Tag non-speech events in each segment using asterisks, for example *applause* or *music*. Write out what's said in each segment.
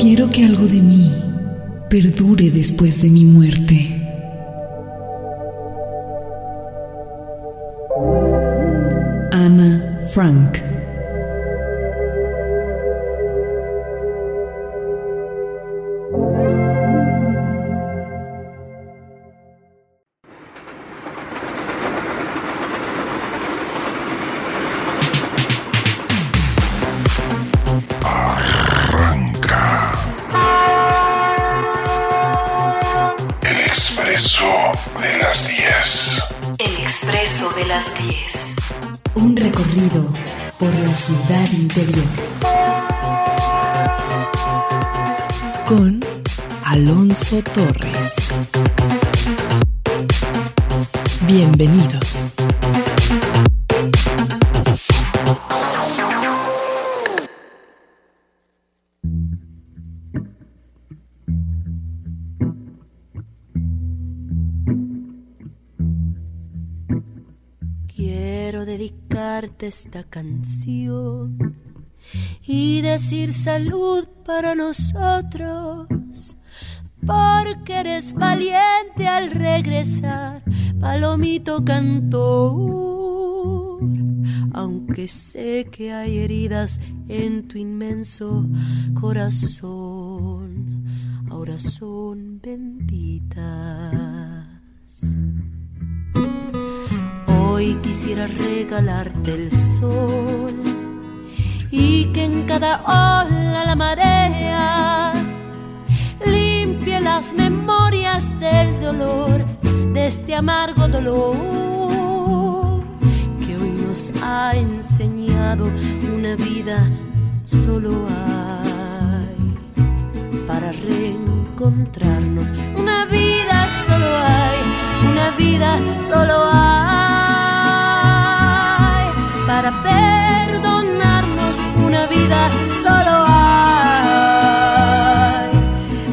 Quiero que algo de mí perdure después de mi muerte. Ana Frank y decir salud para nosotros, porque eres valiente al regresar, palomito cantor, aunque sé que hay heridas en tu inmenso corazón, ahora son benditas. Quisiera regalarte el sol y que en cada ola la marea limpie las memorias del dolor, de este amargo dolor que hoy nos ha enseñado una vida solo hay para reencontrarnos. Una vida solo hay, una vida solo hay para perdonarnos. Una vida solo hay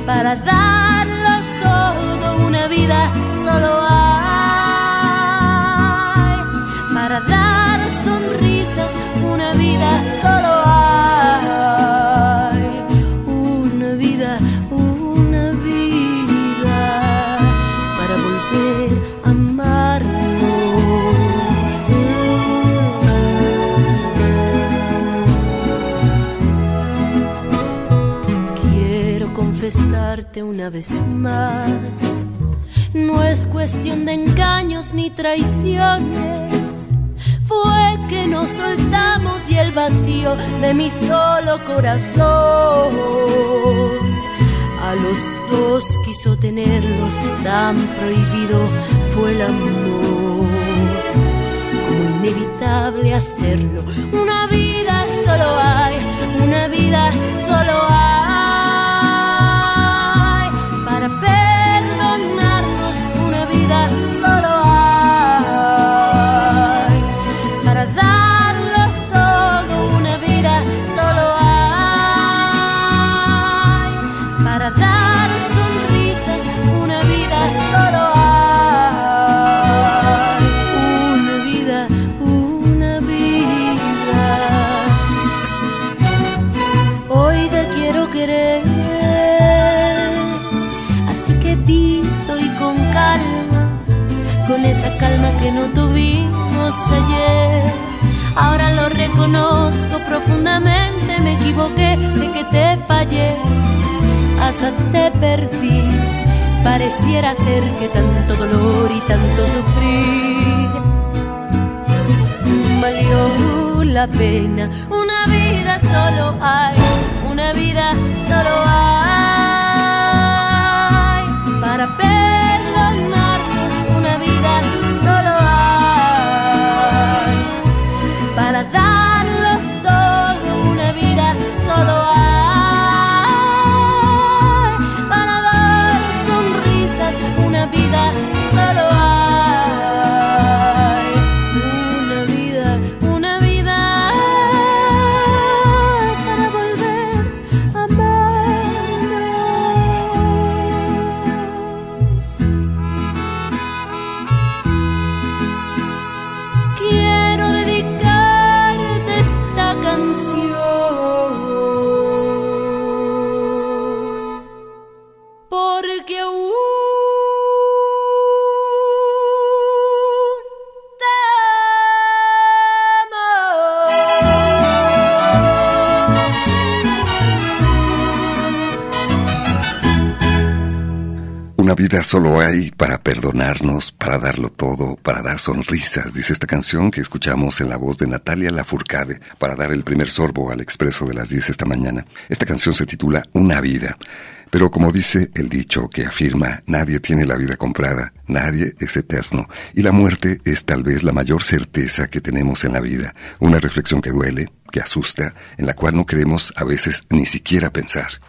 para darlo una vez más. No es cuestión de engaños ni traiciones. Fue que nos soltamos y el vacío de mi solo corazón a los dos quiso tenerlos, tan prohibido fue el amor. Como inevitable hacerlo, una vida te fallé, hasta te perdí. Pareciera ser que tanto dolor y tanto sufrir valió la pena. Una vida solo hay, una vida solo hay para perdonarnos. Vida solo hay para perdonarnos, para darlo todo, para dar sonrisas, dice esta canción que escuchamos en la voz de Natalia Lafourcade para dar el primer sorbo al expreso de las 10 esta mañana. Esta canción se titula Una vida. Pero como dice el dicho que afirma, nadie tiene la vida comprada, nadie es eterno, y la muerte es tal vez la mayor certeza que tenemos en la vida, una reflexión que duele, que asusta, en la cual no queremos a veces ni siquiera pensar.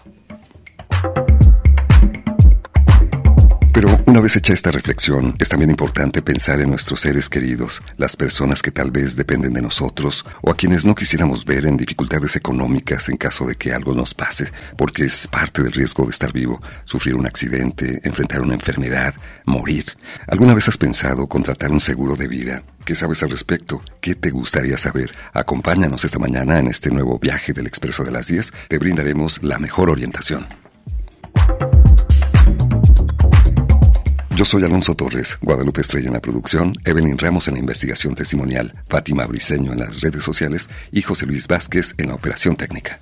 Pero una vez hecha esta reflexión, es también importante pensar en nuestros seres queridos, las personas que tal vez dependen de nosotros o a quienes no quisiéramos ver en dificultades económicas en caso de que algo nos pase, porque es parte del riesgo de estar vivo, sufrir un accidente, enfrentar una enfermedad, morir. ¿Alguna vez has pensado contratar un seguro de vida? ¿Qué sabes al respecto? ¿Qué te gustaría saber? Acompáñanos esta mañana en este nuevo viaje del Expreso de las 10. Te brindaremos la mejor orientación. Yo soy Alonso Torres, Guadalupe Estrella en la producción, Evelyn Ramos en la investigación testimonial, Fátima Briceño en las redes sociales y José Luis Vázquez en la operación técnica.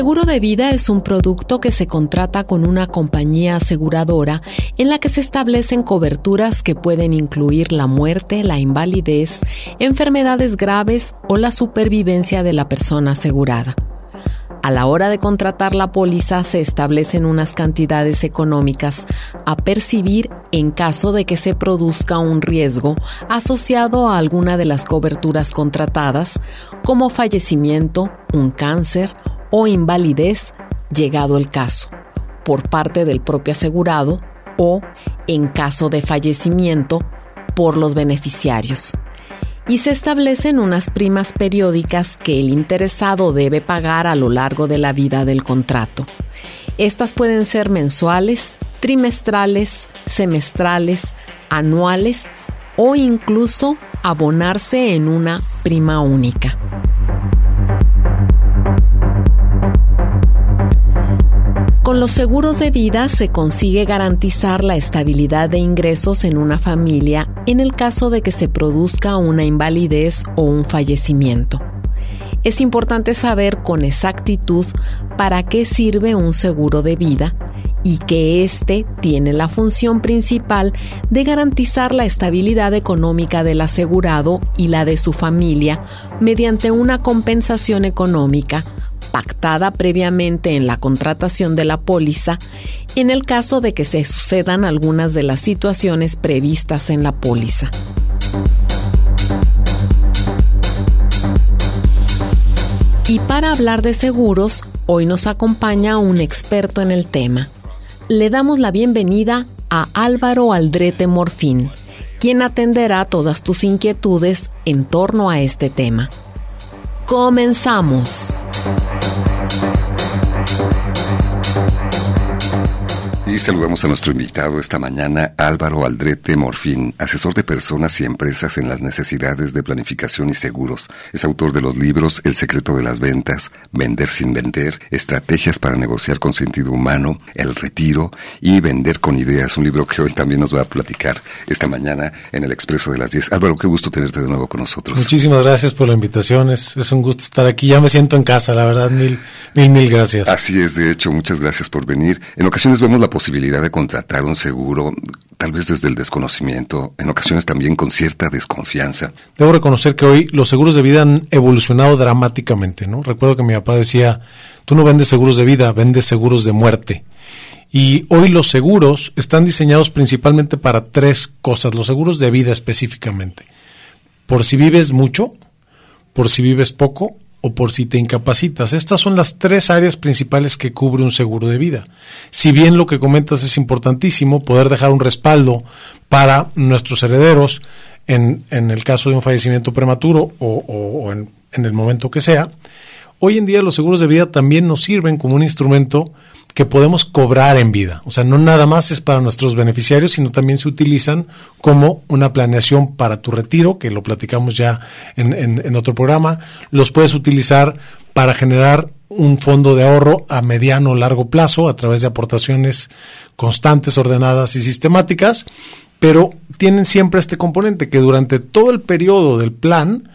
Seguro de vida es un producto que se contrata con una compañía aseguradora en la que se establecen coberturas que pueden incluir la muerte, la invalidez, enfermedades graves o la supervivencia de la persona asegurada. A la hora de contratar la póliza se establecen unas cantidades económicas a percibir en caso de que se produzca un riesgo asociado a alguna de las coberturas contratadas, como fallecimiento, un cáncer o invalidez, llegado el caso, por parte del propio asegurado o, en caso de fallecimiento, por los beneficiarios. Y se establecen unas primas periódicas que el interesado debe pagar a lo largo de la vida del contrato. Estas pueden ser mensuales, trimestrales, semestrales, anuales o incluso abonarse en una prima única. Con los seguros de vida se consigue garantizar la estabilidad de ingresos en una familia en el caso de que se produzca una invalidez o un fallecimiento. Es importante saber con exactitud para qué sirve un seguro de vida y que éste tiene la función principal de garantizar la estabilidad económica del asegurado y la de su familia mediante una compensación económica pactada previamente en la contratación de la póliza en el caso de que se sucedan algunas de las situaciones previstas en la póliza. Y para hablar de seguros, hoy nos acompaña un experto en el tema. Le damos la bienvenida a Álvaro Aldrete Morfín, quien atenderá todas tus inquietudes en torno a este tema. Comenzamos. Y saludamos a nuestro invitado esta mañana, Álvaro Aldrete Morfín, asesor de personas y empresas en las necesidades de planificación y seguros. Es autor de los libros El secreto de las ventas, Vender sin vender, Estrategias para negociar con sentido humano, El retiro y Vender con ideas, un libro que hoy también nos va a platicar esta mañana en el Expreso de las 10. Álvaro, qué gusto tenerte de nuevo con nosotros. Muchísimas gracias por la invitación, es, es un gusto estar aquí. Ya me siento en casa, la verdad, mil, mil, mil gracias. Así es, de hecho, muchas gracias por venir. En ocasiones vemos la posibilidad de contratar un seguro, tal vez desde el desconocimiento, en ocasiones también con cierta desconfianza. Debo reconocer que hoy los seguros de vida han evolucionado dramáticamente, ¿no? Recuerdo que mi papá decía, tú no vendes seguros de vida, vendes seguros de muerte. Y hoy los seguros están diseñados principalmente para tres cosas, los seguros de vida específicamente. Por si vives mucho, por si vives poco o por si te incapacitas. Estas son las tres áreas principales que cubre un seguro de vida. Si bien lo que comentas es importantísimo, poder dejar un respaldo para nuestros herederos en, en el caso de un fallecimiento prematuro o, en, en el momento que sea, hoy en día los seguros de vida también nos sirven como un instrumento que podemos cobrar en vida. O sea, no nada más es para nuestros beneficiarios, sino también se utilizan como una planeación para tu retiro, que lo platicamos ya en, en, otro programa. Los puedes utilizar para generar un fondo de ahorro a mediano o largo plazo a través de aportaciones constantes, ordenadas y sistemáticas. pero tienen siempre este componente que durante todo el periodo del plan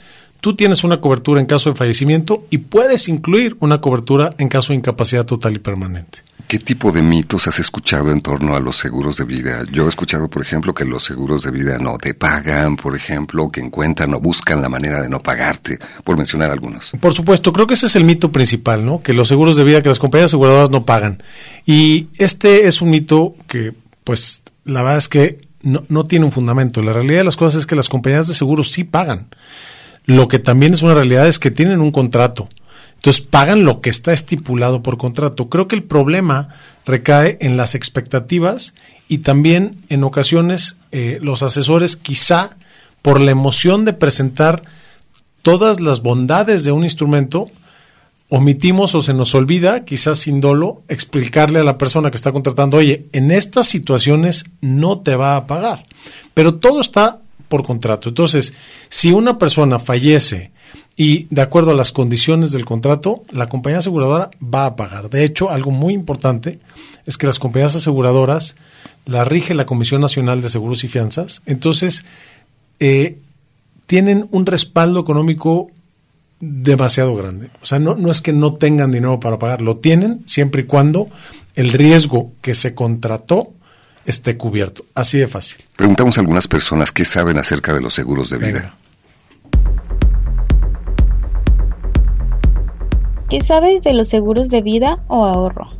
tú tienes una cobertura en caso de fallecimiento y puedes incluir una cobertura en caso de incapacidad total y permanente. ¿Qué tipo de mitos has escuchado en torno a los seguros de vida? Yo he escuchado, por ejemplo, que los seguros de vida no te pagan, por ejemplo, que encuentran o buscan la manera de no pagarte, por mencionar algunos. Por supuesto, creo que ese es el mito principal, ¿no? Que los seguros de vida, que las compañías aseguradoras no pagan. Y este es un mito que, pues, la verdad es que no, no tiene un fundamento. La realidad de las cosas es que las compañías de seguros sí pagan. Lo que también es una realidad es que tienen un contrato entonces pagan lo que está estipulado por contrato. Creo que el problema recae en las expectativas y también en ocasiones eh, los asesores quizá por la emoción de presentar todas las bondades de un instrumento, omitimos o se nos olvida, quizás sin dolo, explicarle a la persona que está contratando, oye, en estas situaciones no te va a pagar. Pero todo está por contrato. Entonces, si una persona fallece y de acuerdo a las condiciones del contrato, la compañía aseguradora va a pagar. De hecho, algo muy importante es que las compañías aseguradoras la rige la Comisión Nacional de Seguros y Fianzas, entonces eh, tienen un respaldo económico demasiado grande. O sea, no, no es que no tengan dinero para pagar, lo tienen siempre y cuando el riesgo que se contrató esté cubierto. Así de fácil. Preguntamos a algunas personas qué saben acerca de los seguros de vida. ¿Qué sabes de los seguros de vida o ahorro?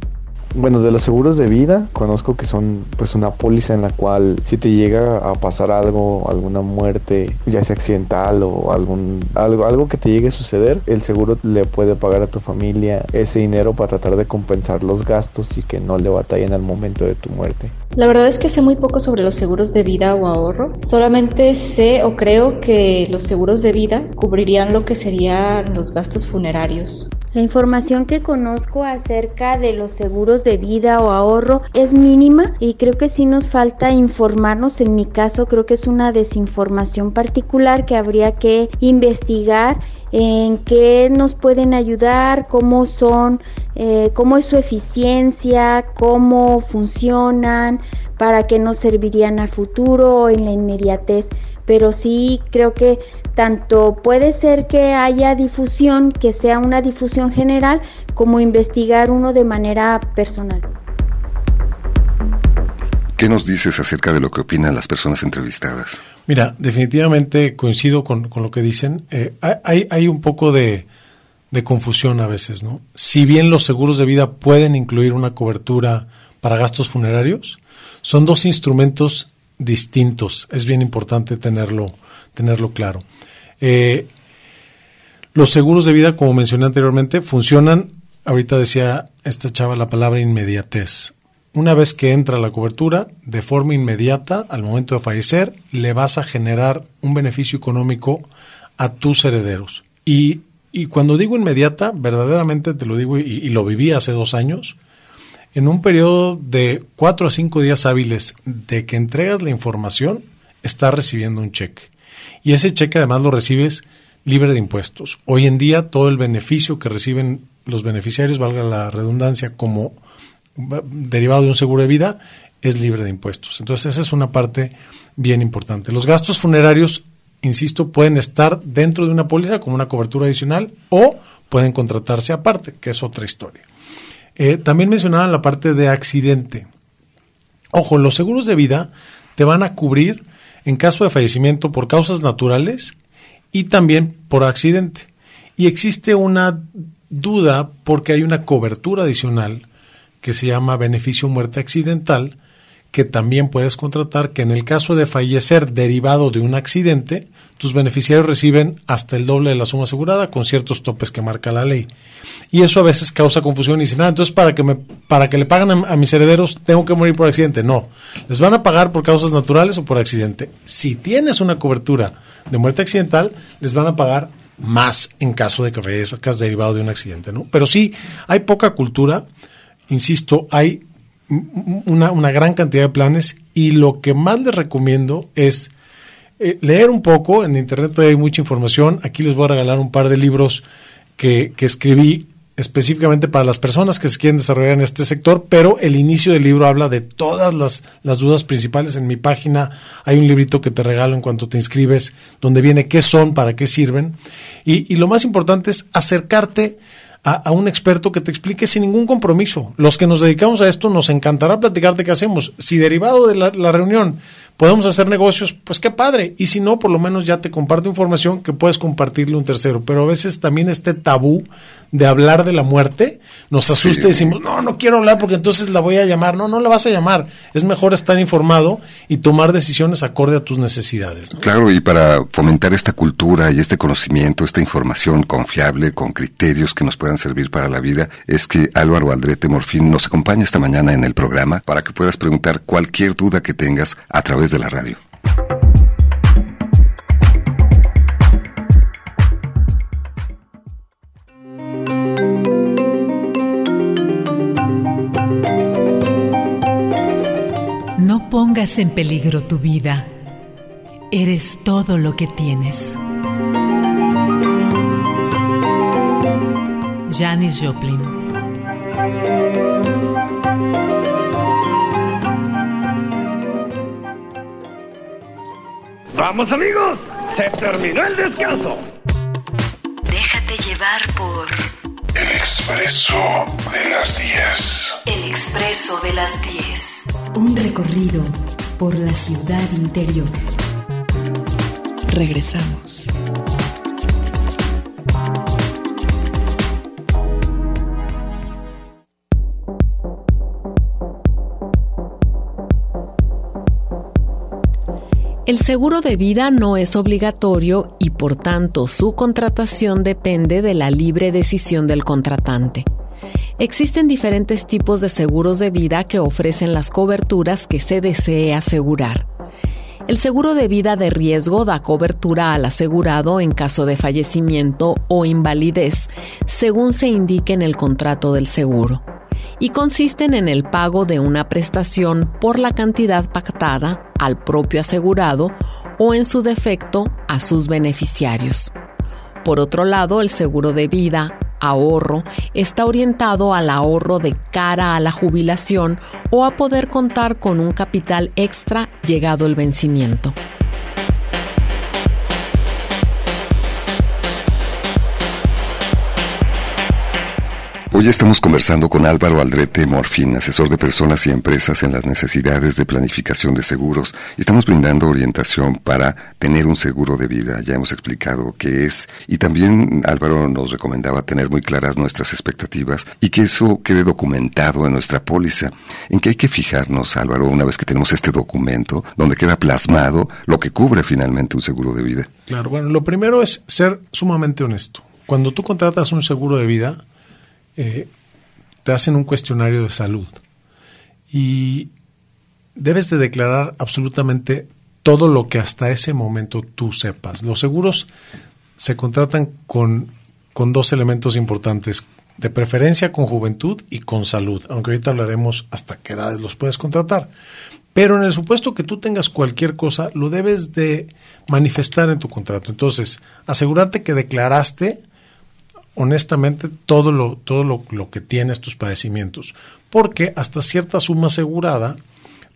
Bueno, de los seguros de vida conozco que son pues una póliza en la cual si te llega a pasar algo, alguna muerte, ya sea accidental o algún algo algo que te llegue a suceder, el seguro le puede pagar a tu familia ese dinero para tratar de compensar los gastos y que no le batallen al momento de tu muerte. La verdad es que sé muy poco sobre los seguros de vida o ahorro. Solamente sé o creo que los seguros de vida cubrirían lo que serían los gastos funerarios. La información que conozco acerca de los seguros de vida o ahorro es mínima y creo que sí nos falta informarnos. En mi caso creo que es una desinformación particular que habría que investigar en qué nos pueden ayudar, cómo son, eh, cómo es su eficiencia, cómo funcionan, para qué nos servirían al futuro o en la inmediatez. Pero sí creo que tanto puede ser que haya difusión, que sea una difusión general, como investigar uno de manera personal. ¿Qué nos dices acerca de lo que opinan las personas entrevistadas? Mira, definitivamente coincido con, lo que dicen. Eh, hay, hay, un poco de, de, confusión a veces, ¿no? Si bien los seguros de vida pueden incluir una cobertura para gastos funerarios, son dos instrumentos distintos. Es bien importante tenerlo, tenerlo claro. Eh, los seguros de vida, como mencioné anteriormente, funcionan, ahorita decía esta chava la palabra inmediatez. Una vez que entra la cobertura, de forma inmediata, al momento de fallecer, le vas a generar un beneficio económico a tus herederos. Y, cuando digo inmediata, verdaderamente te lo digo y, y lo viví hace dos años, en un periodo de cuatro a cinco días hábiles de que entregas la información, estás recibiendo un cheque y ese cheque además lo recibes libre de impuestos. Hoy en día todo el beneficio que reciben los beneficiarios, valga la redundancia, como derivado de un seguro de vida, es libre de impuestos. Entonces esa es una parte bien importante. Los gastos funerarios, insisto, pueden estar dentro de una póliza como una cobertura adicional o pueden contratarse aparte, que es otra historia. Eh, también mencionaban la parte de accidente. Ojo, los seguros de vida te van a cubrir en caso de fallecimiento por causas naturales y también por accidente. Y existe una duda porque hay una cobertura adicional que se llama beneficio muerte accidental, que también puedes contratar, que en el caso de fallecer derivado de un accidente, tus beneficiarios reciben hasta el doble de la suma asegurada con ciertos topes que marca la ley. Y eso a veces causa confusión y dicen, ah, entonces para que, me, para que le paguen a, mis herederos tengo que morir por accidente. No, les van a pagar por causas naturales o por accidente. Si tienes una cobertura de muerte accidental, les van a pagar más en caso de que fallezcas derivado de un accidente, ¿no? Pero sí, hay poca cultura, insisto, hay una, una, gran cantidad de planes y lo que más les recomiendo es eh, leer un poco. En internet hay mucha información. Aquí les voy a regalar un par de libros que, que escribí específicamente para las personas que se quieren desarrollar en este sector, pero el inicio del libro habla de todas las, las dudas principales. En mi página hay un librito que te regalo en cuanto te inscribes, donde viene qué son, para qué sirven. Y, y lo más importante es acercarte a, un experto que te explique sin ningún compromiso. Los que nos dedicamos a esto nos encantará platicarte qué hacemos. Si derivado de la, reunión podemos hacer negocios, pues qué padre. Y si no, por lo menos ya te comparto información que puedes compartirle a un tercero. Pero a veces también este tabú de hablar de la muerte nos asusta y decimos, no, no quiero hablar porque entonces la voy a llamar. No, no la vas a llamar. Es mejor estar informado y tomar decisiones acorde a tus necesidades. Claro, y para fomentar esta cultura y este conocimiento, esta información confiable, con criterios que nos puedan servir para la vida es que Álvaro Aldrete Morfín nos acompaña esta mañana en el programa para que puedas preguntar cualquier duda que tengas a través de la radio. No pongas en peligro tu vida. Eres todo lo que tienes. Janis Joplin. Vamos amigos, se terminó el descanso. Déjate llevar por El Expreso de las 10. El Expreso de las 10. Un recorrido por la ciudad interior. Regresamos. El seguro de vida no es obligatorio y por tanto su contratación depende de la libre decisión del contratante. Existen diferentes tipos de seguros de vida que ofrecen las coberturas que se desee asegurar. El seguro de vida de riesgo da cobertura al asegurado en caso de fallecimiento o invalidez, según se indique en el contrato del seguro y consisten en el pago de una prestación por la cantidad pactada al propio asegurado o en su defecto a sus beneficiarios. Por otro lado, el seguro de vida, ahorro, está orientado al ahorro de cara a la jubilación o a poder contar con un capital extra llegado el vencimiento. Hoy estamos conversando con Álvaro Aldrete Morfín, asesor de personas y empresas en las necesidades de planificación de seguros. Estamos brindando orientación para tener un seguro de vida. Ya hemos explicado qué es. Y también Álvaro nos recomendaba tener muy claras nuestras expectativas y que eso quede documentado en nuestra póliza. ¿En qué hay que fijarnos, Álvaro, una vez que tenemos este documento donde queda plasmado lo que cubre finalmente un seguro de vida? Claro, bueno, lo primero es ser sumamente honesto. Cuando tú contratas un seguro de vida, eh, te hacen un cuestionario de salud y debes de declarar absolutamente todo lo que hasta ese momento tú sepas. Los seguros se contratan con, con dos elementos importantes, de preferencia con juventud y con salud, aunque ahorita hablaremos hasta qué edades los puedes contratar. Pero en el supuesto que tú tengas cualquier cosa, lo debes de manifestar en tu contrato. Entonces, asegurarte que declaraste honestamente todo lo, todo lo, lo, que tiene estos padecimientos. Porque hasta cierta suma asegurada,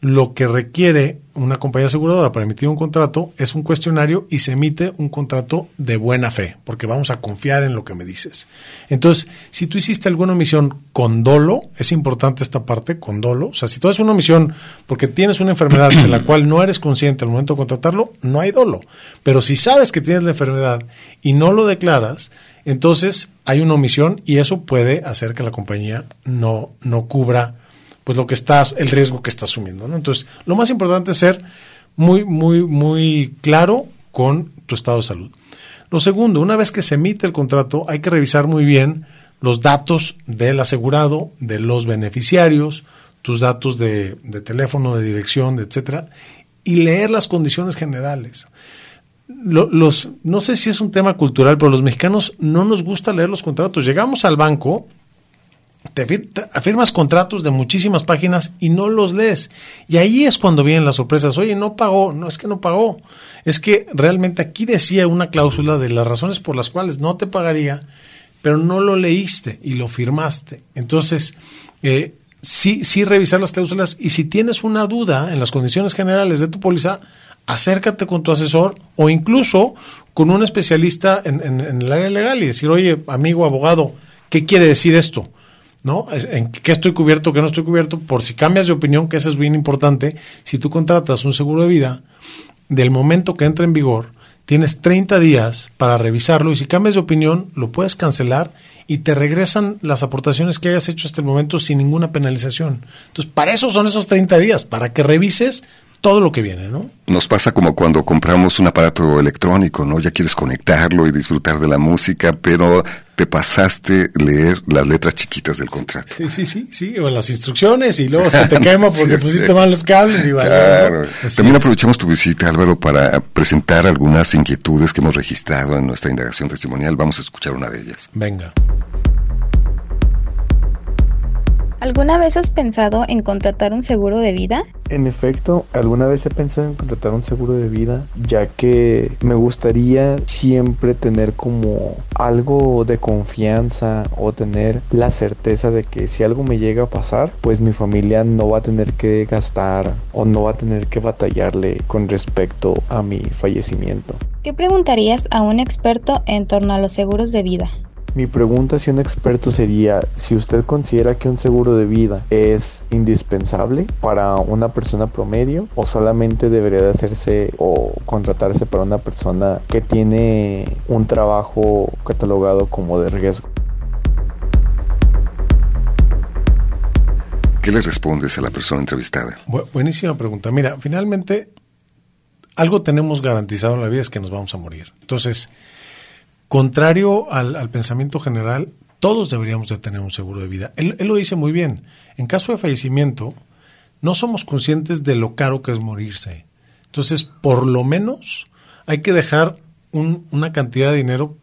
lo que requiere una compañía aseguradora para emitir un contrato es un cuestionario y se emite un contrato de buena fe, porque vamos a confiar en lo que me dices. Entonces, si tú hiciste alguna omisión con dolo, es importante esta parte, con dolo, o sea, si tú haces una omisión porque tienes una enfermedad de la *clears throat* cual no eres consciente al momento de contratarlo, no hay dolo. Pero si sabes que tienes la enfermedad y no lo declaras, entonces hay una omisión y eso puede hacer que la compañía no, no cubra pues lo que estás, el riesgo que está asumiendo. ¿no? Entonces, lo más importante es ser muy, muy, muy claro con tu estado de salud. Lo segundo, una vez que se emite el contrato, hay que revisar muy bien los datos del asegurado, de los beneficiarios, tus datos de, de teléfono, de dirección, etcétera, y leer las condiciones generales los, no sé si es un tema cultural, pero los mexicanos no nos gusta leer los contratos. Llegamos al banco, te, afirmas contratos de muchísimas páginas y no los lees. Y ahí es cuando vienen las sorpresas. Oye, no pagó, no es que no pagó. Es que realmente aquí decía una cláusula de las razones por las cuales no te pagaría pero no lo leíste y lo firmaste. Entonces, eh, sí, sí revisar las cláusulas y si tienes una duda en las condiciones generales de tu póliza, acércate con tu asesor o incluso con un especialista en, el área legal y decir, oye, amigo abogado, ¿qué quiere decir esto? ¿no? ¿En qué estoy cubierto, qué no estoy cubierto? Por si cambias de opinión, que eso es bien importante, si tú contratas un seguro de vida, del momento que entra en vigor, tienes 30 días para revisarlo y si cambias de opinión, lo puedes cancelar y te regresan las aportaciones que hayas hecho hasta el momento sin ninguna penalización. Entonces, para eso son esos 30 días, para que revises todo lo que viene, ¿no? Nos pasa como cuando compramos un aparato electrónico, ¿no? Ya quieres conectarlo y disfrutar de la música, pero te pasaste leer las letras chiquitas del contrato. Sí, sí, sí, sí, o las instrucciones y luego se te *laughs* quema porque pusiste mal los cables y vale. Claro. También aprovechamos tu visita, Álvaro, para presentar algunas inquietudes que hemos registrado en nuestra indagación testimonial. Vamos a escuchar una de ellas. Venga. ¿Alguna vez has pensado en contratar un seguro de vida? En efecto, alguna vez he pensado en contratar un seguro de vida, ya que me gustaría siempre tener como algo de confianza o tener la certeza de que si algo me llega a pasar, pues mi familia no va a tener que gastar o no va a tener que batallarle con respecto a mi fallecimiento. ¿Qué preguntarías a un experto en torno a los seguros de vida? Mi pregunta hacia un experto sería si usted considera que un seguro de vida es indispensable para una persona promedio o solamente debería de hacerse o contratarse para una persona que tiene un trabajo catalogado como de riesgo. ¿Qué le respondes a la persona entrevistada? buenísima pregunta. Mira, finalmente algo tenemos garantizado en la vida es que nos vamos a morir. Entonces, contrario al, pensamiento general, todos deberíamos de tener un seguro de vida. Él, lo dice muy bien. En caso de fallecimiento, no somos conscientes de lo caro que es morirse. Entonces, por lo menos hay que dejar una cantidad de dinero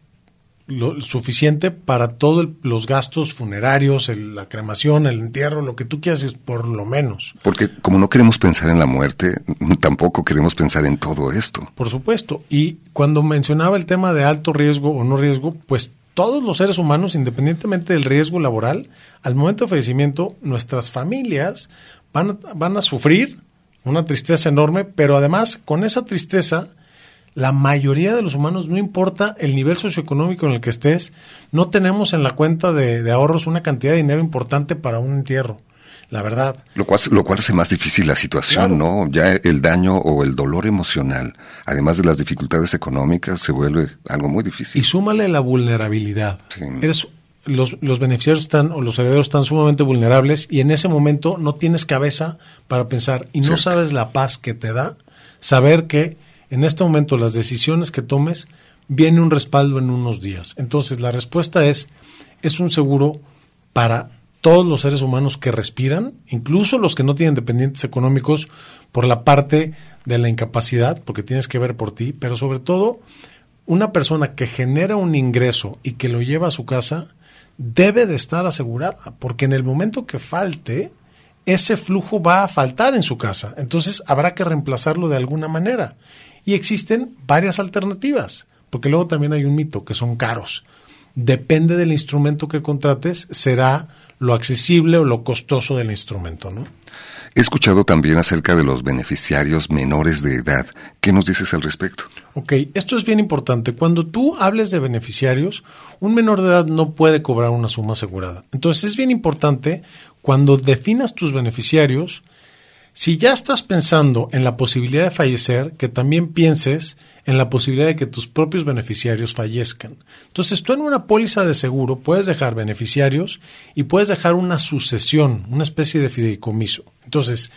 lo suficiente para todos los gastos funerarios, la cremación, el entierro, lo que tú quieras, por lo menos. Porque como no queremos pensar en la muerte, *laughs* tampoco queremos pensar en todo esto. Por supuesto. Y cuando mencionaba el tema de alto riesgo o no riesgo, pues todos los seres humanos, independientemente del riesgo laboral, al momento de fallecimiento, nuestras familias van, van a sufrir una tristeza enorme, pero además con esa tristeza la mayoría de los humanos, no importa el nivel socioeconómico en el que estés, no tenemos en la cuenta de, ahorros una cantidad de dinero importante para un entierro. La verdad. Lo cual, lo cual hace más difícil la situación, ¿no? Ya el daño o el dolor emocional, además de las dificultades económicas, se vuelve algo muy difícil. Y súmale la vulnerabilidad. Eres, los, los beneficiarios están o los herederos están sumamente vulnerables y en ese momento no tienes cabeza para pensar y no sabes la paz que te da saber que en este momento las decisiones que tomes, viene un respaldo en unos días. Entonces la respuesta es, es un seguro para todos los seres humanos que respiran, incluso los que no tienen dependientes económicos por la parte de la incapacidad, porque tienes que ver por ti, pero sobre todo una persona que genera un ingreso y que lo lleva a su casa debe de estar asegurada, porque en el momento que falte, ese flujo va a faltar en su casa. Entonces habrá que reemplazarlo de alguna manera. Y existen varias alternativas, porque luego también hay un mito, que son caros. Depende del instrumento que contrates, será lo accesible o lo costoso del instrumento, ¿no? He escuchado también acerca de los beneficiarios menores de edad. ¿Qué nos dices al respecto? Ok, esto es bien importante. Cuando tú hables de beneficiarios, un menor de edad no puede cobrar una suma asegurada. Entonces es bien importante cuando definas tus beneficiarios, si ya estás pensando en la posibilidad de fallecer, que también pienses en la posibilidad de que tus propios beneficiarios fallezcan. Entonces, tú en una póliza de seguro puedes dejar beneficiarios y puedes dejar una sucesión, una especie de fideicomiso. Entonces,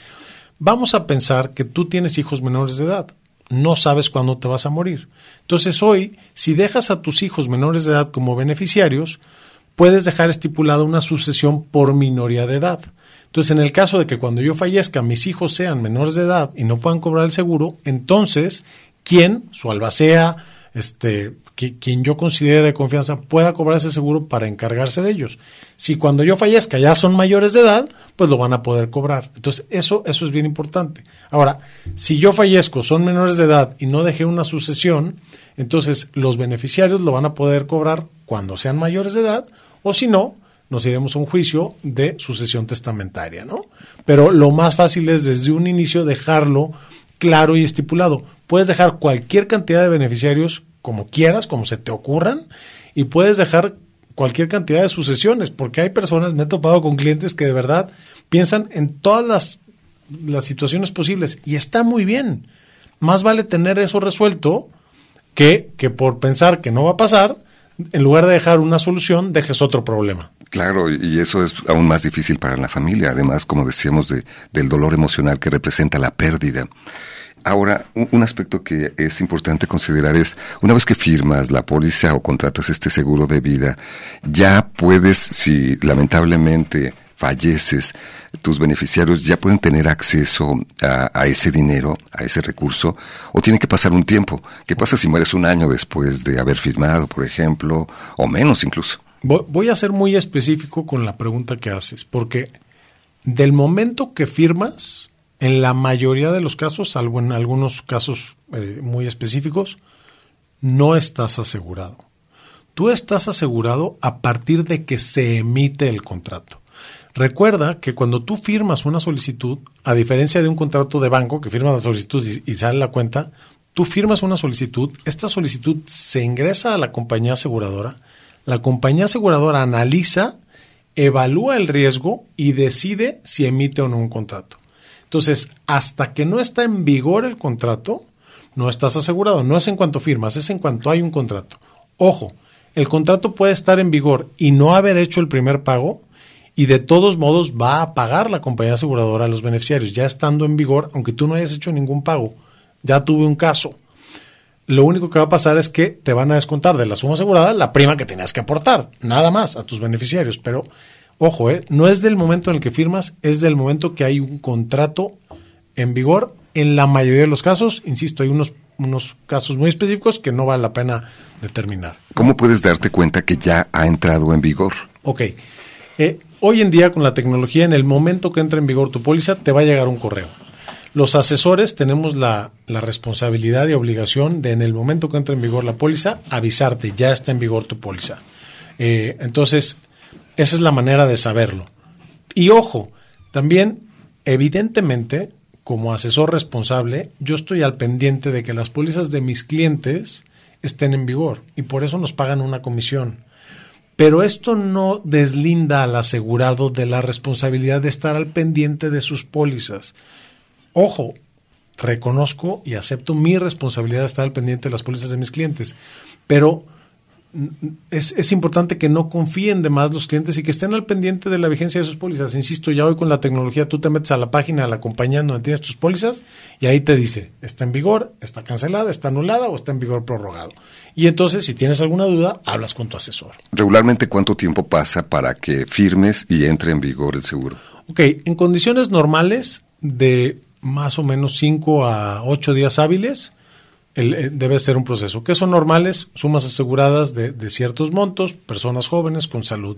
vamos a pensar que tú tienes hijos menores de edad. No sabes cuándo te vas a morir. Entonces, hoy, si dejas a tus hijos menores de edad como beneficiarios, puedes dejar estipulada una sucesión por minoría de edad. Entonces, en el caso de que cuando yo fallezca mis hijos sean menores de edad y no puedan cobrar el seguro, entonces, ¿quién, su albacea, este, quien yo considere de confianza pueda cobrar ese seguro para encargarse de ellos. Si cuando yo fallezca ya son mayores de edad, pues lo van a poder cobrar. Entonces, eso, eso es bien importante. Ahora, si yo fallezco, son menores de edad y no dejé una sucesión, entonces los beneficiarios lo van a poder cobrar cuando sean mayores de edad, o si no, nos iremos a un juicio de sucesión testamentaria, ¿no? Pero lo más fácil es desde un inicio dejarlo claro y estipulado. Puedes dejar cualquier cantidad de beneficiarios como quieras, como se te ocurran, y puedes dejar cualquier cantidad de sucesiones, porque hay personas, me he topado con clientes que de verdad piensan en todas las, las situaciones posibles y está muy bien. Más vale tener eso resuelto que, que por pensar que no va a pasar, en lugar de dejar una solución, dejes otro problema. Claro, y eso es aún más difícil para la familia, además, como decíamos, de, del dolor emocional que representa la pérdida. Ahora, un, aspecto que es importante considerar es, una vez que firmas la póliza o contratas este seguro de vida, ya puedes, si lamentablemente falleces, tus beneficiarios ya pueden tener acceso a, ese dinero, a ese recurso, o tiene que pasar un tiempo. ¿Qué pasa si mueres un año después de haber firmado, por ejemplo, o menos incluso? Voy a ser muy específico con la pregunta que haces, porque del momento que firmas, en la mayoría de los casos, salvo en algunos casos eh, muy específicos, no estás asegurado. Tú estás asegurado a partir de que se emite el contrato. Recuerda que cuando tú firmas una solicitud, a diferencia de un contrato de banco que firma la solicitud y, sale la cuenta, tú firmas una solicitud, esta solicitud se ingresa a la compañía aseguradora, la compañía aseguradora analiza, evalúa el riesgo y decide si emite o no un contrato. Entonces, hasta que no está en vigor el contrato, no estás asegurado. No es en cuanto firmas, es en cuanto hay un contrato. Ojo, el contrato puede estar en vigor y no haber hecho el primer pago y de todos modos va a pagar la compañía aseguradora a los beneficiarios, ya estando en vigor, aunque tú no hayas hecho ningún pago. Ya tuve un caso. Lo único que va a pasar es que te van a descontar de la suma asegurada la prima que tenías que aportar, nada más a tus beneficiarios. Pero, ojo, ¿eh? no es del momento en el que firmas, es del momento que hay un contrato en vigor. En la mayoría de los casos, insisto, hay unos, unos casos muy específicos que no vale la pena determinar. ¿Cómo puedes darte cuenta que ya ha entrado en vigor? Ok. Hoy en día con la tecnología, en el momento que entra en vigor tu póliza, te va a llegar un correo. Los asesores tenemos la, responsabilidad y obligación de en el momento que entra en vigor la póliza, avisarte, ya está en vigor tu póliza. Eh, entonces, esa es la manera de saberlo. Y ojo, también, evidentemente, como asesor responsable, yo estoy al pendiente de que las pólizas de mis clientes estén en vigor y por eso nos pagan una comisión. Pero esto no deslinda al asegurado de la responsabilidad de estar al pendiente de sus pólizas. Ojo, reconozco y acepto mi responsabilidad de estar al pendiente de las pólizas de mis clientes, pero es, es, importante que no confíen de más los clientes y que estén al pendiente de la vigencia de sus pólizas. Insisto, ya hoy con la tecnología tú te metes a la página de la compañía donde tienes tus pólizas y ahí te dice, está en vigor, está cancelada, está anulada o está en vigor prorrogado. Y entonces, si tienes alguna duda, hablas con tu asesor. Regularmente, ¿cuánto tiempo pasa para que firmes y entre en vigor el seguro? Ok, en condiciones normales de más o menos 5 a 8 días hábiles, eh, debe ser un proceso. que son normales? Sumas aseguradas de, ciertos montos, personas jóvenes con salud.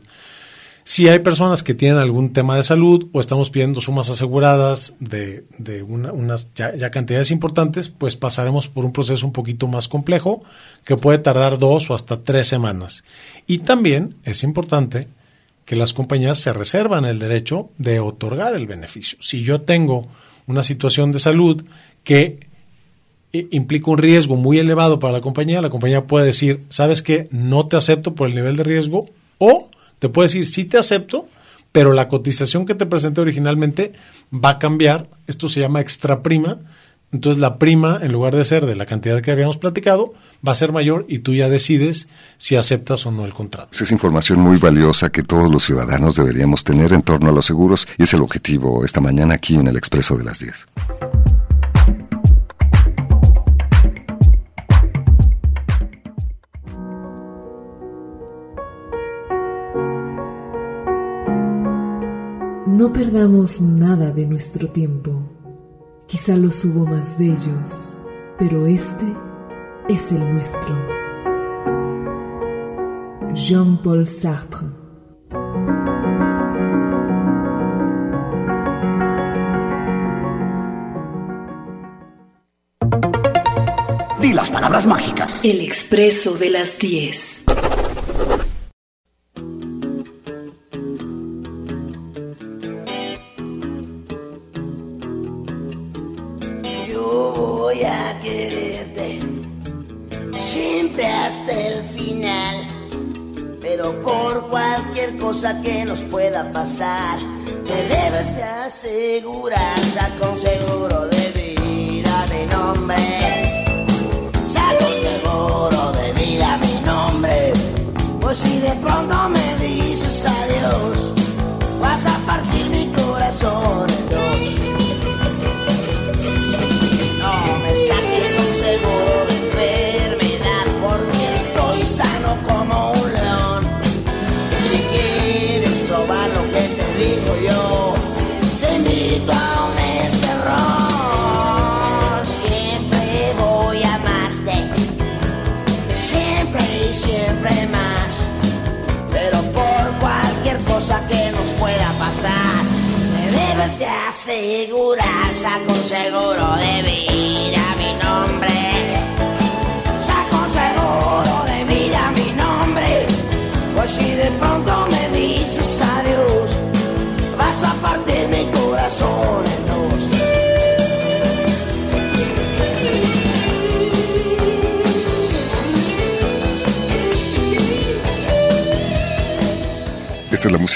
Si hay personas que tienen algún tema de salud o estamos pidiendo sumas aseguradas de, unas ya, cantidades importantes, pues pasaremos por un proceso un poquito más complejo que puede tardar dos o hasta tres semanas. Y también es importante que las compañías se reservan el derecho de otorgar el beneficio. Si yo tengo una situación de salud que implica un riesgo muy elevado para la compañía, la compañía puede decir, ¿sabes qué? No te acepto por el nivel de riesgo o te puede decir, sí te acepto, pero la cotización que te presenté originalmente va a cambiar, esto se llama extra prima, entonces la prima, en lugar de ser de la cantidad que habíamos platicado, va a ser mayor y tú ya decides si aceptas o no el contrato. Es información muy valiosa que todos los ciudadanos deberíamos tener en torno a los seguros y es el objetivo esta mañana aquí en el Expreso de las 10. No perdamos nada de nuestro tiempo. Quizá los hubo más bellos, pero este es el nuestro. Jean-Paul Sartre Di las palabras mágicas. El expreso de las 10.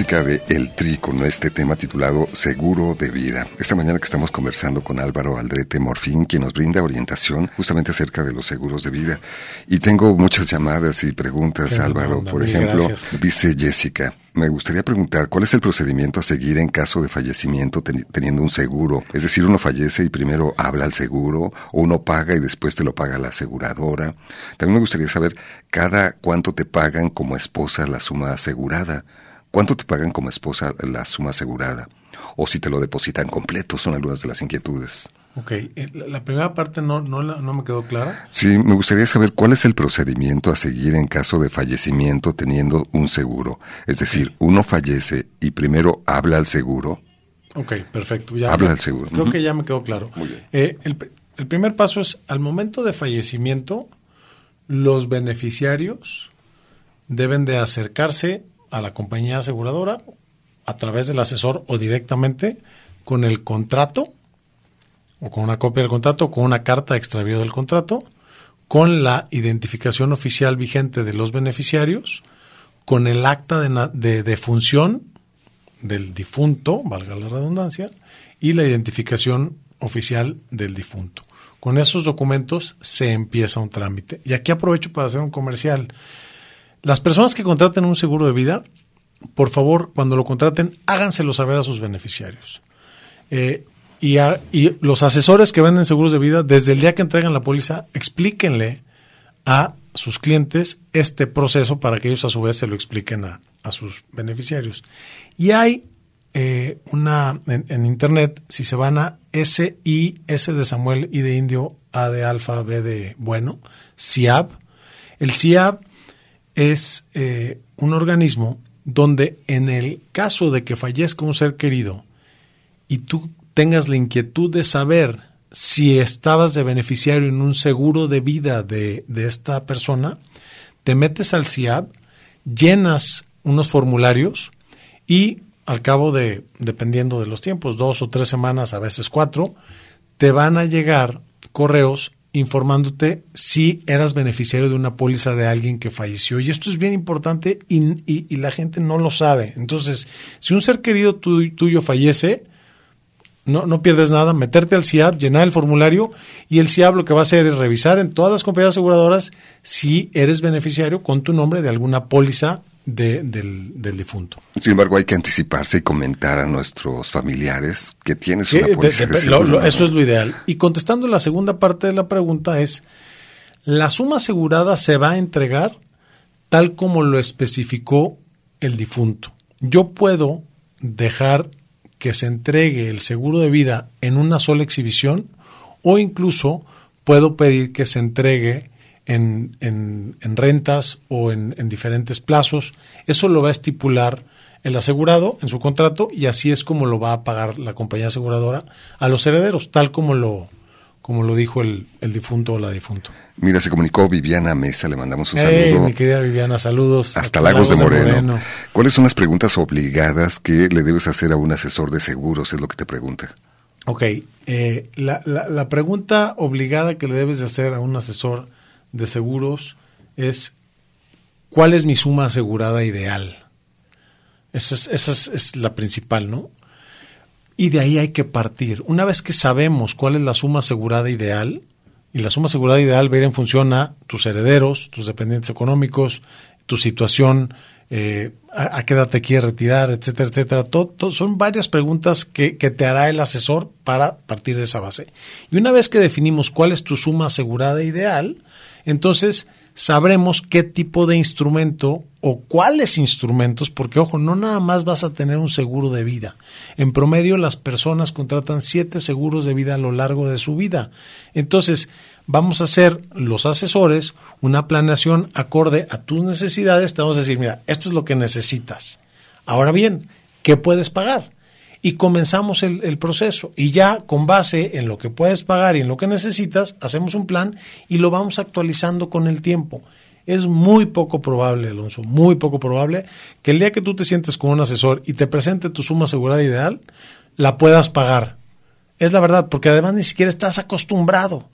Música de El Tri con este tema titulado Seguro de Vida. Esta mañana que estamos conversando con Álvaro Aldrete Morfín, quien nos brinda orientación justamente acerca de los seguros de vida. Y tengo muchas llamadas y preguntas, Qué Álvaro. onda, Por ejemplo, gracias. dice Jessica, me gustaría preguntar cuál es el procedimiento a seguir en caso de fallecimiento teni- teniendo un seguro. Es decir, uno fallece y primero habla al seguro, o uno paga y después te lo paga la aseguradora. También me gustaría saber cada cuánto te pagan como esposa la suma asegurada. ¿Cuánto te pagan como esposa la suma asegurada? O si te lo depositan completo, son algunas de las inquietudes. Ok, eh, la, primera parte no, no, me quedó clara. Sí, me gustaría saber cuál es el procedimiento a seguir en caso de fallecimiento teniendo un seguro. Es decir, uno fallece y primero habla al seguro. Ok, perfecto. Ya, Habla ya- al seguro. Creo que ya me quedó claro. Muy bien. Eh, el, el primer paso es, al momento de fallecimiento, los beneficiarios deben de acercarse a la compañía aseguradora a través del asesor o directamente con el contrato o con una copia del contrato, con una carta de extravío del contrato, con la identificación oficial vigente de los beneficiarios, con el acta de, de defunción del difunto, valga la redundancia, y la identificación oficial del difunto. Con esos documentos se empieza un trámite. Y aquí aprovecho para hacer un comercial. Las personas que contraten un seguro de vida, por favor, cuando lo contraten, háganselo saber a sus beneficiarios. Eh, y, a- y los asesores que venden seguros de vida, desde el día que entregan la póliza, explíquenle a sus clientes este proceso para que ellos a su vez se lo expliquen a, a sus beneficiarios. Y hay eh, una en, internet, si se van a S I S de Samuel I de Indio, A de Alfa, B de Bueno, CIAB. El CIAB es eh, un organismo donde en el caso de que fallezca un ser querido y tú tengas la inquietud de saber si estabas de beneficiario en un seguro de vida de, de esta persona, te metes al CIAB, llenas unos formularios y al cabo de, dependiendo de los tiempos, dos o tres semanas, a veces cuatro, te van a llegar correos informándote si eras beneficiario de una póliza de alguien que falleció. Y esto es bien importante y, y- la gente no lo sabe. Entonces, si un ser querido tu- tuyo fallece, no, no pierdes nada, meterte al CIAB, llenar el formulario y el CIAB lo que va a hacer es revisar en todas las compañías aseguradoras si eres beneficiario con tu nombre de alguna póliza de- del, del difunto. Sin embargo, hay que anticiparse y comentar a nuestros familiares que tienes una de- póliza de- de eso es lo ideal. Y contestando la segunda parte de la pregunta es, la suma asegurada se va a entregar tal como lo especificó el difunto. Yo puedo dejar que se entregue el seguro de vida en una sola exhibición o incluso puedo pedir que se entregue en, en- en rentas o en, en diferentes plazos. Eso lo va a estipular el asegurado en su contrato y así es como lo va a pagar la compañía aseguradora a los herederos, tal como lo, como lo dijo el, el difunto o la difunto. Mira, se comunicó Viviana Mesa, le mandamos un Hey, saludo. mi querida Viviana, saludos. Hasta Lagos de Moreno. ¿Cuáles son las preguntas obligadas que le debes hacer a un asesor de seguros? Es lo que te pregunta. Ok, eh, la, la- la pregunta obligada que le debes de hacer a un asesor de seguros es ¿cuál es mi suma asegurada ideal? Esa es, esa es, la principal, ¿no? Y de ahí hay que partir. Una vez que sabemos cuál es la suma asegurada ideal, y la suma asegurada ideal va a ir en función a tus herederos, tus dependientes económicos, tu situación, eh, a, qué edad te quieres retirar, etcétera, etcétera. Todo, son varias preguntas que, que, te hará el asesor para partir de esa base. Y una vez que definimos cuál es tu suma asegurada ideal, entonces sabremos qué tipo de instrumento o cuáles instrumentos, porque ojo, no nada más vas a tener un seguro de vida. En promedio las personas contratan siete seguros de vida a lo largo de su vida. Entonces, vamos a hacer los asesores una planeación acorde a tus necesidades. Te vamos a decir, mira, esto es lo que necesitas. Ahora bien, ¿qué puedes pagar? Y comenzamos el, proceso. Y ya con base en lo que puedes pagar y en lo que necesitas, hacemos un plan y lo vamos actualizando con el tiempo. Es muy poco probable, Alonso, muy poco probable que el día que tú te sientes con un asesor y te presente tu suma asegurada ideal, la puedas pagar. Es la verdad, porque además ni siquiera estás acostumbrado.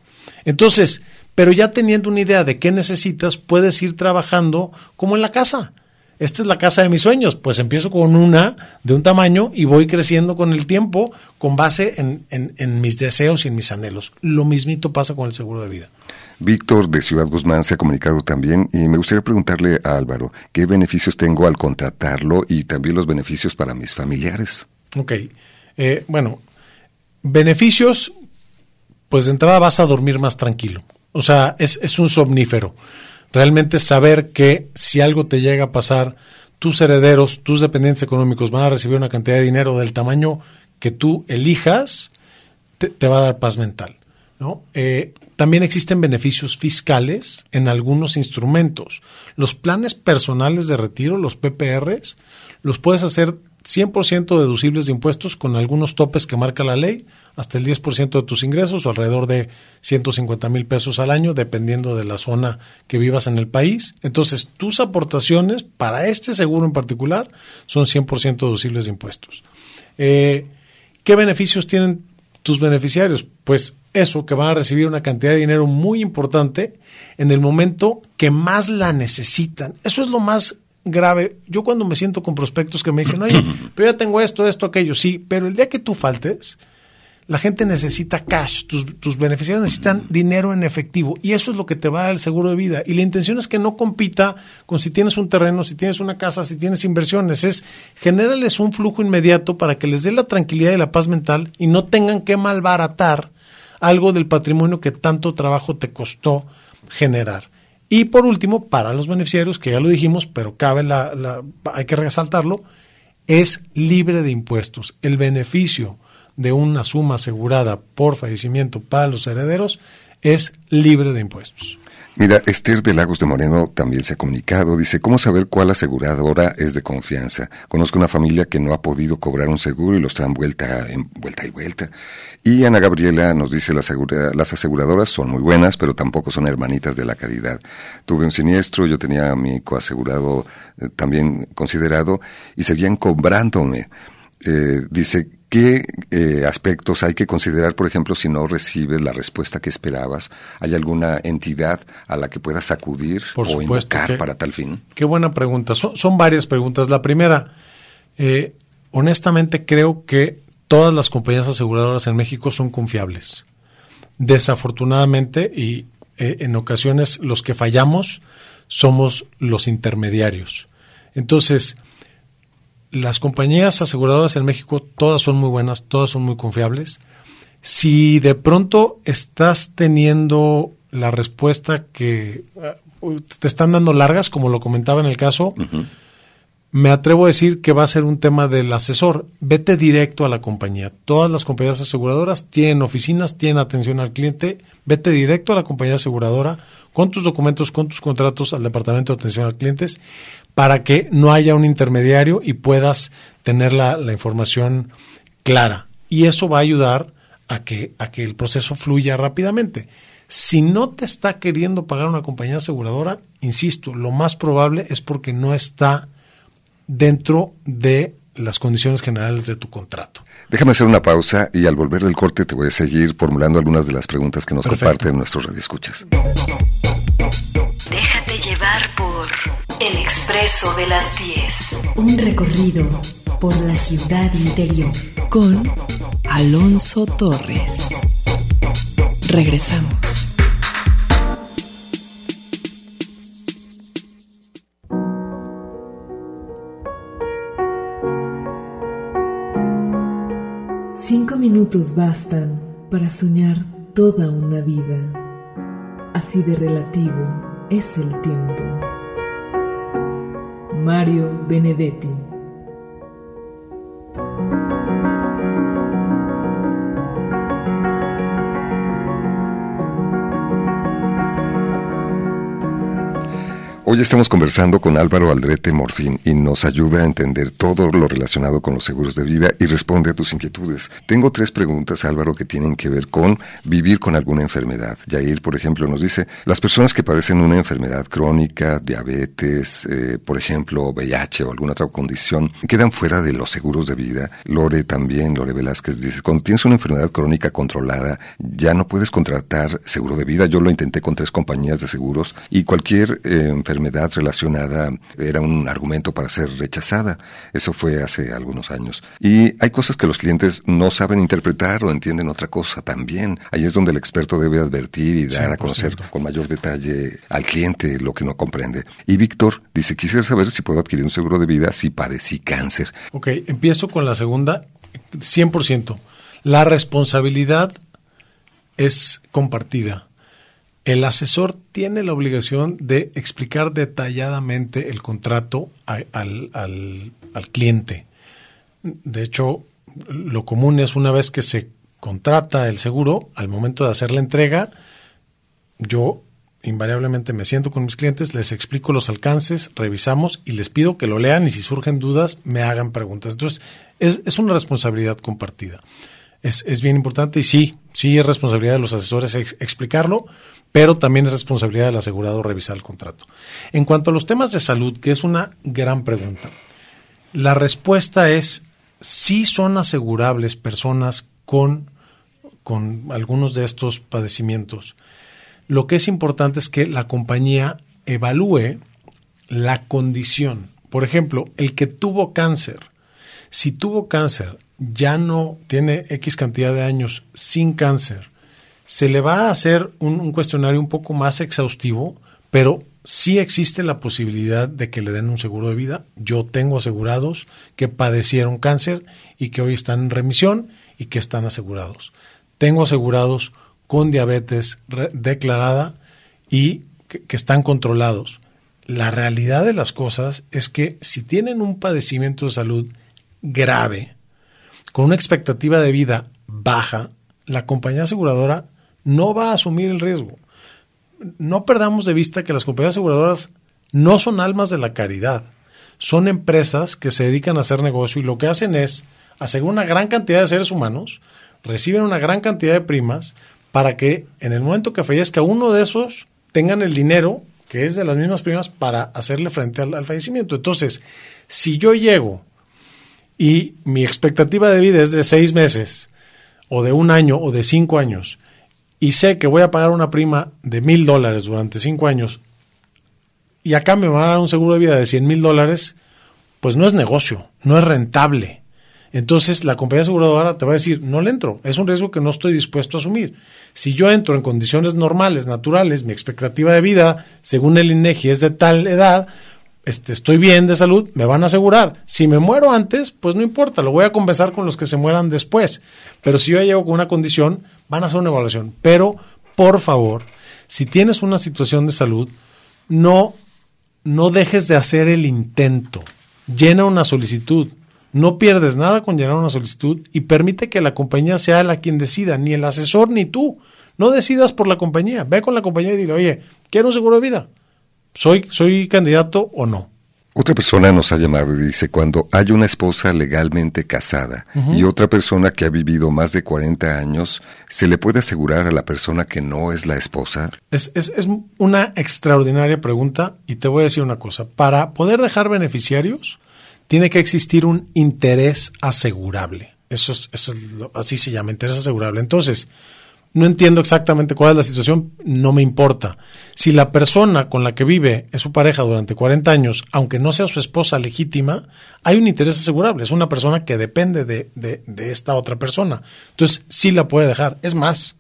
Entonces, pero ya teniendo una idea de qué necesitas, puedes ir trabajando como en la casa esta es la casa de mis sueños. Pues empiezo con una de un tamaño y voy creciendo con el tiempo con base en, en, en, mis deseos y en mis anhelos. Lo mismito pasa con el seguro de vida. Víctor de Ciudad Guzmán se ha comunicado también y me gustaría preguntarle a Álvaro qué beneficios tengo al contratarlo y también los beneficios para mis familiares. Ok, eh, bueno, beneficios, pues de entrada vas a dormir más tranquilo. O sea, es, es un somnífero realmente saber que si algo te llega a pasar, tus herederos, tus dependientes económicos van a recibir una cantidad de dinero del tamaño que tú elijas, te, va a dar paz mental. ¿no? Eh, también existen beneficios fiscales en algunos instrumentos. Los planes personales de retiro, los PPRs, los puedes hacer 100% deducibles de impuestos con algunos topes que marca la ley, hasta el 10% de tus ingresos o alrededor de 150 mil pesos al año, dependiendo de la zona que vivas en el país. Entonces, tus aportaciones para este seguro en particular son 100% deducibles de impuestos. Eh, ¿Qué beneficios tienen tus beneficiarios? Pues eso, que van a recibir una cantidad de dinero muy importante en el momento que más la necesitan. Eso es lo más grave. Yo cuando me siento con prospectos que me dicen, oye, *clears throat* pero ya tengo esto, esto, aquello, sí, pero el día que tú faltes, la gente necesita cash, tus, tus, beneficiarios necesitan dinero en efectivo y eso es lo que te va a dar el seguro de vida. Y la intención es que no compita con si tienes un terreno, si tienes una casa, si tienes inversiones, es generarles un flujo inmediato para que les dé la tranquilidad y la paz mental y no tengan que malbaratar algo del patrimonio que tanto trabajo te costó generar. Y por último, para los beneficiarios, que ya lo dijimos, pero cabe la, la hay que resaltarlo, es libre de impuestos. El beneficio de una suma asegurada por fallecimiento para los herederos es libre de impuestos. Mira, Esther de Lagos de Moreno también se ha comunicado. Dice, ¿cómo saber cuál aseguradora es de confianza? Conozco una familia que no ha podido cobrar un seguro y los traen vuelta, vuelta y vuelta. Y Ana Gabriela nos dice, las, las aseguradoras son muy buenas, pero tampoco son hermanitas de la caridad. Tuve un siniestro, yo tenía a mi coasegurado eh, también considerado y seguían cobrándome. Eh, dice, ¿Qué eh, aspectos hay que considerar, por ejemplo, si no recibes la respuesta que esperabas? ¿Hay alguna entidad a la que puedas acudir por o supuesto, invocar que, para tal fin? Qué buena pregunta. Son, son varias preguntas. La primera, eh, honestamente creo que todas las compañías aseguradoras en México son confiables. Desafortunadamente, y eh, en ocasiones los que fallamos somos los intermediarios. Entonces, las compañías aseguradoras en México todas son muy buenas, todas son muy confiables. Si de pronto estás teniendo la respuesta que uh, te están dando largas, como lo comentaba en el caso, uh -huh. me atrevo a decir que va a ser un tema del asesor. Vete directo a la compañía. Todas las compañías aseguradoras tienen oficinas, tienen atención al cliente. Vete directo a la compañía aseguradora con tus documentos, con tus contratos al departamento de atención al clientes para que no haya un intermediario y puedas tener la, la, información clara. Y eso va a ayudar a que, a que el proceso fluya rápidamente. Si no te está queriendo pagar una compañía aseguradora, insisto, lo más probable es porque no está dentro de las condiciones generales de tu contrato. Déjame hacer una pausa y al volver del corte te voy a seguir formulando algunas de las preguntas que nos Perfecto. comparten nuestros radioescuchas. Déjate llevar por El Expreso de las 10. Un recorrido por la ciudad interior con Alonso Torres. Regresamos. Cinco minutos bastan para soñar toda una vida. Así de relativo es el tiempo. Mario Benedetti Hoy estamos conversando con Álvaro Aldrete Morfín y nos ayuda a entender todo lo relacionado con los seguros de vida y responde a tus inquietudes. Tengo tres preguntas, Álvaro, que tienen que ver con vivir con alguna enfermedad. Yair, por ejemplo, nos dice, las personas que padecen una enfermedad crónica, diabetes, eh, por ejemplo, VIH o alguna otra condición, quedan fuera de los seguros de vida. Lore también, Lore Velázquez dice, cuando tienes una enfermedad crónica controlada, ya no puedes contratar seguro de vida. Yo lo intenté con tres compañías de seguros y cualquier eh, enfermedad relacionada era un argumento para ser rechazada. Eso fue hace algunos años. Y hay cosas que los clientes no saben interpretar o entienden otra cosa también. Ahí es donde el experto debe advertir y dar a conocer con mayor detalle al cliente lo que no comprende. Y Víctor dice, quisiera saber si puedo adquirir un seguro de vida si padecí cáncer. Ok, empiezo con la segunda, 100%. La responsabilidad es compartida. El asesor tiene la obligación de explicar detalladamente el contrato al, cliente. De hecho, lo común es una vez que se contrata el seguro, al momento de hacer la entrega, yo invariablemente me siento con mis clientes, les explico los alcances, revisamos y les pido que lo lean y si surgen dudas me hagan preguntas. Entonces, es, una responsabilidad compartida. Es, es, bien importante y sí, sí es responsabilidad de los asesores explicarlo, pero también es responsabilidad del asegurado revisar el contrato. En cuanto a los temas de salud, que es una gran pregunta, la respuesta es sí son asegurables personas con, con algunos de estos padecimientos. Lo que es importante es que la compañía evalúe la condición. Por ejemplo, el que tuvo cáncer, si tuvo cáncer, ya no tiene X cantidad de años sin cáncer se le va a hacer un, cuestionario un poco más exhaustivo, pero sí existe la posibilidad de que le den un seguro de vida. Yo tengo asegurados que padecieron cáncer y que hoy están en remisión y que están asegurados. Tengo asegurados con diabetes declarada y que, están controlados. La realidad de las cosas es que si tienen un padecimiento de salud grave, con una expectativa de vida baja, la compañía aseguradora no va a asumir el riesgo. No perdamos de vista que las compañías aseguradoras no son almas de la caridad. Son empresas que se dedican a hacer negocio y lo que hacen es asegurar una gran cantidad de seres humanos, reciben una gran cantidad de primas para que en el momento que fallezca uno de esos tengan el dinero que es de las mismas primas para hacerle frente al, al fallecimiento. Entonces, si yo llego y mi expectativa de vida es de seis meses o de un año o de cinco años y sé que voy a pagar una prima de mil dólares durante cinco años y acá me va a dar un seguro de vida de cien mil dólares, pues no es negocio, no es rentable. Entonces la compañía aseguradora te va a decir, no le entro, es un riesgo que no estoy dispuesto a asumir. Si yo entro en condiciones normales, naturales, mi expectativa de vida, según el INEGI, es de tal edad, este, estoy bien de salud, me van a asegurar. Si me muero antes, pues no importa, lo voy a compensar con los que se mueran después. Pero si yo llego con una condición, van a hacer una evaluación. Pero, por favor, si tienes una situación de salud, no, no dejes de hacer el intento. Llena una solicitud. No pierdes nada con llenar una solicitud y permite que la compañía sea la quien decida, ni el asesor ni tú. No decidas por la compañía. Ve con la compañía y dile, oye, quiero un seguro de vida. ¿Soy, soy candidato o no? Otra persona nos ha llamado y dice, cuando hay una esposa legalmente casada y otra persona que ha vivido más de 40 años, ¿se le puede asegurar a la persona que no es la esposa? Es, es, es una extraordinaria pregunta y te voy a decir una cosa. Para poder dejar beneficiarios, tiene que existir un interés asegurable. Eso es, eso es así se llama, interés asegurable. Entonces, no entiendo exactamente cuál es la situación, no me importa. Si la persona con la que vive es su pareja durante 40 años, aunque no sea su esposa legítima, hay un interés asegurable. Es una persona que depende de, de, de esta otra persona. Entonces, sí la puede dejar. Es más,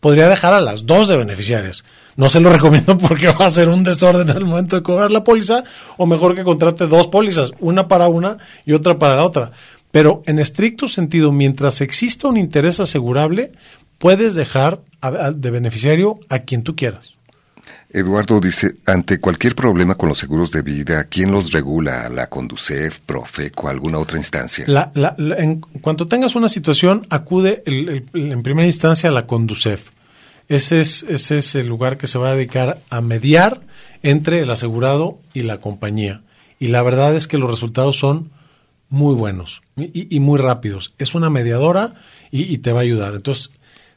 podría dejar a las dos de beneficiarias. No se lo *laughs* recomiendo porque va a ser un desorden al momento de cobrar la póliza, o mejor que contrate dos pólizas, una para una y otra para la otra. Pero en estricto sentido, mientras exista un interés asegurable, puedes dejar de beneficiario a quien tú quieras. Eduardo dice, ante cualquier problema con los seguros de vida, ¿quién los regula? ¿La Conducef, Profeco, alguna otra instancia? en cuanto tengas una situación, acude en primera instancia a la Conducef. Ese es, ese es el lugar que se va a dedicar a mediar entre el asegurado y la compañía. Y la verdad es que los resultados son muy buenos y, muy rápidos. Es una mediadora y, y te va a ayudar. Entonces,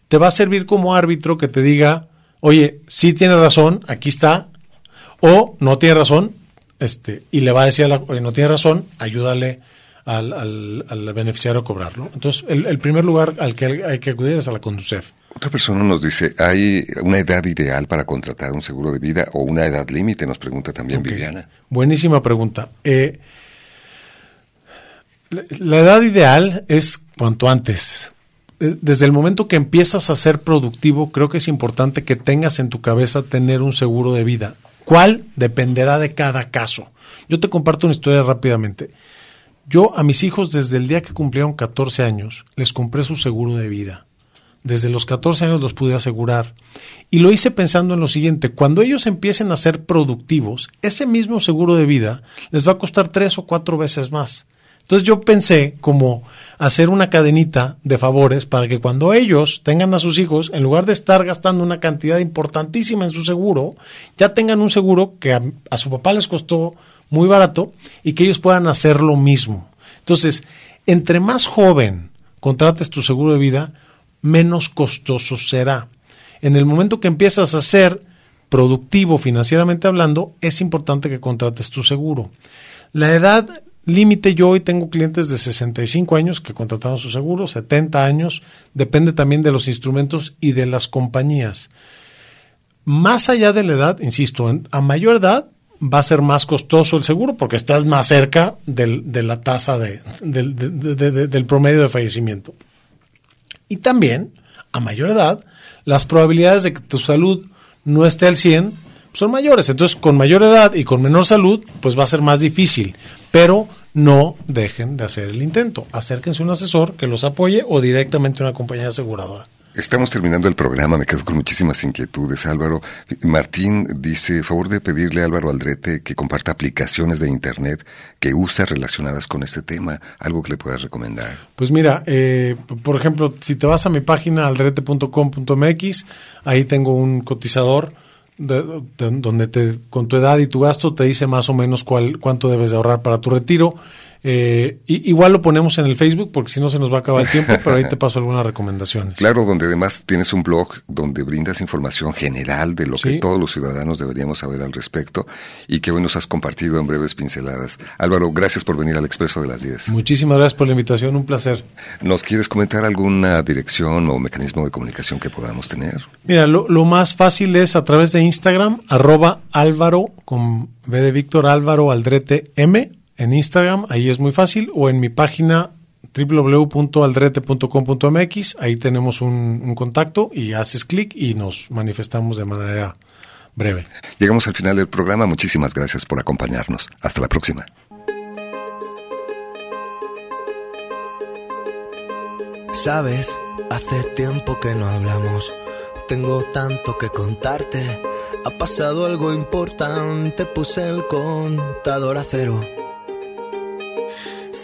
te va a servir como árbitro que te diga, oye, sí tiene razón, aquí está, o no tiene razón, este, y le va a decir, a la, oye, no tiene razón, ayúdale al, al, beneficiario a cobrarlo. Entonces, el, primer lugar al que hay que acudir es a la Conducef. Otra persona nos dice, ¿hay una edad ideal para contratar un seguro de vida o una edad límite? Nos pregunta también Viviana. Buenísima pregunta. Eh, la edad ideal es cuanto antes. Eh, desde el momento que empiezas a ser productivo, creo que es importante que tengas en tu cabeza tener un seguro de vida. ¿Cuál? Dependerá de cada caso. Yo te comparto una historia rápidamente. Yo a mis hijos desde el día que cumplieron 14 años les compré su seguro de vida. Desde los 14 años los pude asegurar. Y lo hice pensando en lo siguiente, cuando ellos empiecen a ser productivos, ese mismo seguro de vida les va a costar tres o cuatro veces más. Entonces yo pensé como hacer una cadenita de favores para que cuando ellos tengan a sus hijos, en lugar de estar gastando una cantidad importantísima en su seguro, ya tengan un seguro que a, su papá les costó muy barato y que ellos puedan hacer lo mismo. Entonces, entre más joven contrates tu seguro de vida, menos costoso será. En el momento que empiezas a ser productivo financieramente hablando, es importante que contrates tu seguro. La edad Límite, yo hoy tengo clientes de 65 años que contrataron su seguro, 70 años, depende también de los instrumentos y de las compañías. Más allá de la edad, insisto, a mayor edad va a ser más costoso el seguro porque estás más cerca del, de la tasa de, del promedio de fallecimiento. Y también, a mayor edad, las probabilidades de que tu salud no esté al 100 son mayores. Entonces, con mayor edad y con menor salud, pues va a ser más difícil. Pero no dejen de hacer el intento. Acérquense a un asesor que los apoye o directamente a una compañía aseguradora. Estamos terminando el programa, me quedo con muchísimas inquietudes, Álvaro. Martín dice, favor de pedirle a Álvaro Aldrete que comparta aplicaciones de Internet que usa relacionadas con este tema, algo que le puedas recomendar. Pues mira, eh, por ejemplo, si te vas a mi página aldrete.com.mx, ahí tengo un cotizador donde te, con tu edad y tu gasto te dice más o menos cuál, cuánto debes de ahorrar para tu retiro. Eh, igual lo ponemos en el Facebook porque si no se nos va a acabar el tiempo, *laughs* pero ahí te paso algunas recomendaciones. Claro, donde además tienes un blog donde brindas información general de lo que todos los ciudadanos deberíamos saber al respecto y que hoy nos has compartido en breves pinceladas. Álvaro, gracias por venir al Expreso de las 10. Muchísimas gracias por la invitación, un placer. ¿Nos quieres comentar alguna dirección o mecanismo de comunicación que podamos tener? Mira, lo, lo más fácil es a través de Instagram, arroba Álvaro con B de Víctor Álvaro Aldrete M en Instagram, ahí es muy fácil, o en mi página www.aldrete.com.mx, ahí tenemos un, contacto y haces clic y nos manifestamos de manera breve. Llegamos al final del programa, muchísimas gracias por acompañarnos. Hasta la próxima. Sabes, hace tiempo que no hablamos. Tengo tanto que contarte. Ha pasado algo importante, puse el contador a cero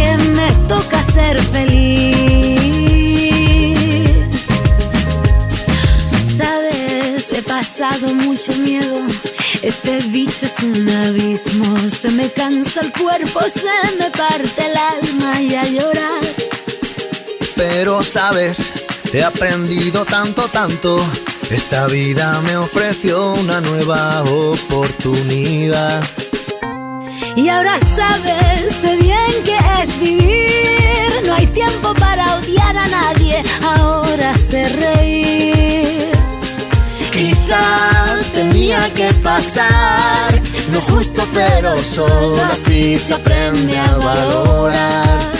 que me toca ser feliz. Sabes, he pasado mucho miedo. Este bicho es un abismo. Se me cansa el cuerpo, se me parte el alma y a llorar. Pero sabes, he aprendido tanto, tanto. Esta vida me ofreció una nueva oportunidad. Y ahora sabes, sé bien que es vivir. No hay tiempo para odiar a nadie, ahora sé reír. Quizá tenía que pasar, no justo, pero solo así se aprende a valorar.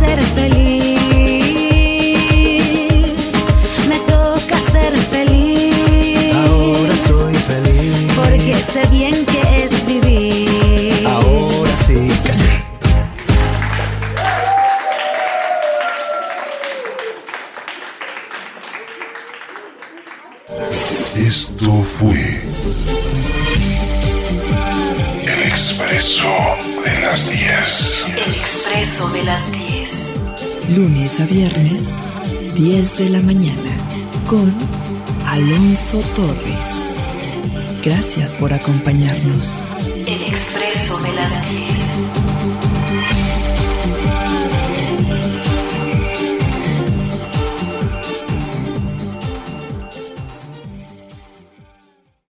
ser feliz. Me toca ser feliz. Ahora soy feliz. Porque sé bien que es vivir. Ahora sí que sí. Esto fue El Expreso de las 10. El expreso de las 10. Lunes a viernes, 10 de la mañana, con Alonso Torres. Gracias por acompañarnos. El expreso de las 10.